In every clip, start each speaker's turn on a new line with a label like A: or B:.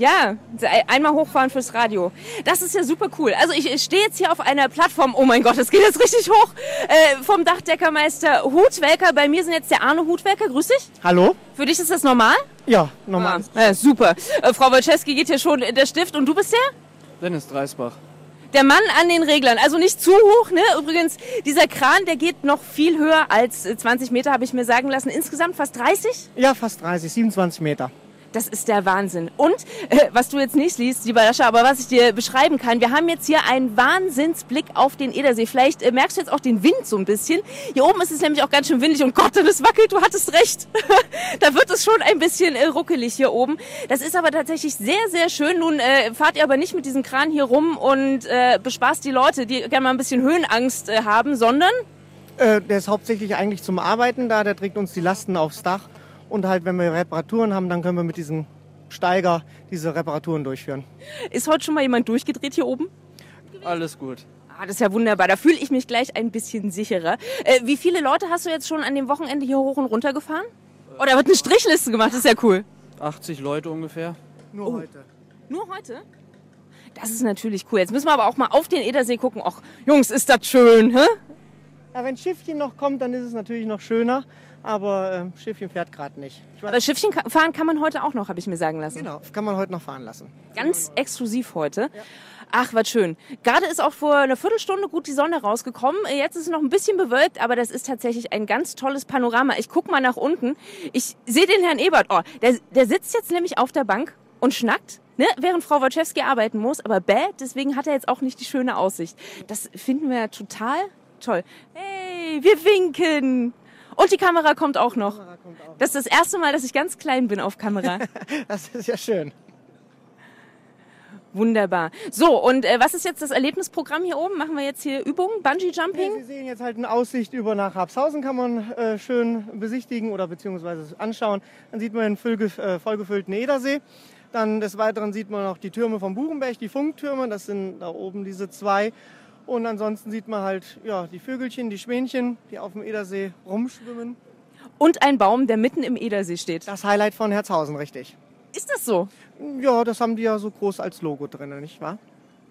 A: Ja, einmal hochfahren fürs Radio. Das ist ja super cool. Also ich stehe jetzt hier auf einer Plattform. Oh mein Gott, es geht jetzt richtig hoch. Äh, vom Dachdeckermeister Hutwelker. Bei mir sind jetzt der Arne Hutwelker. Grüß dich.
B: Hallo.
A: Für dich ist das normal?
B: Ja, normal.
A: Ah, ja, super. Äh, Frau Wolczewski geht hier schon in der Stift. Und du bist der?
C: Dennis Dreisbach.
A: Der Mann an den Reglern, also nicht zu hoch, ne? Übrigens, dieser Kran, der geht noch viel höher als 20 Meter, habe ich mir sagen lassen. Insgesamt fast 30?
B: Ja, fast 30, 27 Meter.
A: Das ist der Wahnsinn. Und äh, was du jetzt nicht liest, lieber Lascha, aber was ich dir beschreiben kann, wir haben jetzt hier einen Wahnsinnsblick auf den Edersee. Vielleicht äh, merkst du jetzt auch den Wind so ein bisschen. Hier oben ist es nämlich auch ganz schön windig und Gott, das wackelt, du hattest recht. da wird es schon ein bisschen äh, ruckelig hier oben. Das ist aber tatsächlich sehr, sehr schön. Nun äh, fahrt ihr aber nicht mit diesem Kran hier rum und äh, bespaßt die Leute, die gerne mal ein bisschen Höhenangst äh, haben, sondern...
B: Äh, der ist hauptsächlich eigentlich zum Arbeiten da. Der trägt uns die Lasten aufs Dach. Und halt, wenn wir Reparaturen haben, dann können wir mit diesem Steiger diese Reparaturen durchführen.
A: Ist heute schon mal jemand durchgedreht hier oben?
C: Alles gut.
A: Ah, das ist ja wunderbar. Da fühle ich mich gleich ein bisschen sicherer. Äh, wie viele Leute hast du jetzt schon an dem Wochenende hier hoch und runter gefahren? Oh, da wird eine Strichliste gemacht, das ist ja cool.
C: 80 Leute ungefähr.
B: Nur oh. heute.
A: Nur heute? Das ist natürlich cool. Jetzt müssen wir aber auch mal auf den Edersee gucken. Ach, Jungs, ist das schön, hä?
B: Ja, wenn Schiffchen noch kommt, dann ist es natürlich noch schöner aber äh, Schiffchen fährt gerade nicht.
A: Aber Schiffchen fahren kann man heute auch noch, habe ich mir sagen lassen.
B: Genau, kann man heute noch fahren lassen.
A: Ganz exklusiv heute. Ja. Ach, was schön. Gerade ist auch vor einer Viertelstunde gut die Sonne rausgekommen. Jetzt ist es noch ein bisschen bewölkt, aber das ist tatsächlich ein ganz tolles Panorama. Ich guck mal nach unten. Ich sehe den Herrn Ebert. Oh, der, der sitzt jetzt nämlich auf der Bank und schnackt, ne, während Frau Wojciechowski arbeiten muss. Aber bäh, deswegen hat er jetzt auch nicht die schöne Aussicht. Das finden wir total toll. Hey, wir winken. Und die Kamera kommt auch noch. Kommt auch das ist das erste Mal, dass ich ganz klein bin auf Kamera.
B: das ist ja schön.
A: Wunderbar. So, und äh, was ist jetzt das Erlebnisprogramm hier oben? Machen wir jetzt hier Übungen, Bungee-Jumping?
B: Ja, Sie sehen jetzt halt eine Aussicht über nach Habshausen, kann man äh, schön besichtigen oder beziehungsweise anschauen. Dann sieht man den äh, vollgefüllten Edersee. Dann des Weiteren sieht man noch die Türme vom Buchenberg, die Funktürme, das sind da oben diese zwei. Und ansonsten sieht man halt ja, die Vögelchen, die Schwänchen, die auf dem Edersee rumschwimmen.
A: Und ein Baum, der mitten im Edersee steht.
B: Das Highlight von Herzhausen, richtig.
A: Ist das so?
B: Ja, das haben die ja so groß als Logo drin, nicht wahr?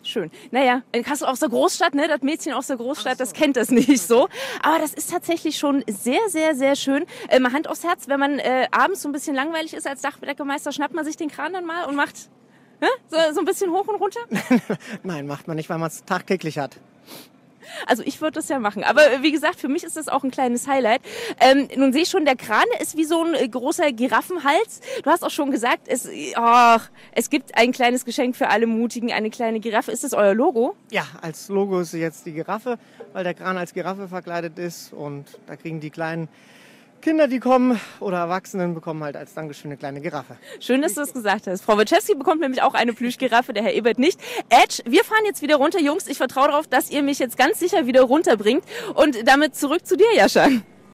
A: Schön. Naja, in Kassel aus der Großstadt, ne? Das Mädchen aus der Großstadt, so. das kennt das nicht so. Aber das ist tatsächlich schon sehr, sehr, sehr schön. Äh, mal Hand aufs Herz, wenn man äh, abends so ein bisschen langweilig ist als Dachbedeckermeister, schnappt man sich den Kran dann mal und macht so, so ein bisschen hoch und runter?
B: Nein, macht man nicht, weil man es tagtäglich hat.
A: Also ich würde das ja machen. Aber wie gesagt, für mich ist das auch ein kleines Highlight. Ähm, nun sehe ich schon, der Kran ist wie so ein äh, großer Giraffenhals. Du hast auch schon gesagt, es, oh, es gibt ein kleines Geschenk für alle Mutigen, eine kleine Giraffe. Ist das euer Logo?
B: Ja, als Logo ist jetzt die Giraffe, weil der Kran als Giraffe verkleidet ist. Und da kriegen die kleinen Kinder, die kommen oder Erwachsenen bekommen halt als Dankeschön eine kleine Giraffe.
A: Schön, dass du das gesagt hast. Frau Wojciechowski bekommt nämlich auch eine Plüschgiraffe, der Herr Ebert nicht. Edge, wir fahren jetzt wieder runter. Jungs, ich vertraue darauf, dass ihr mich jetzt ganz sicher wieder runterbringt. Und damit zurück zu dir, Jascha.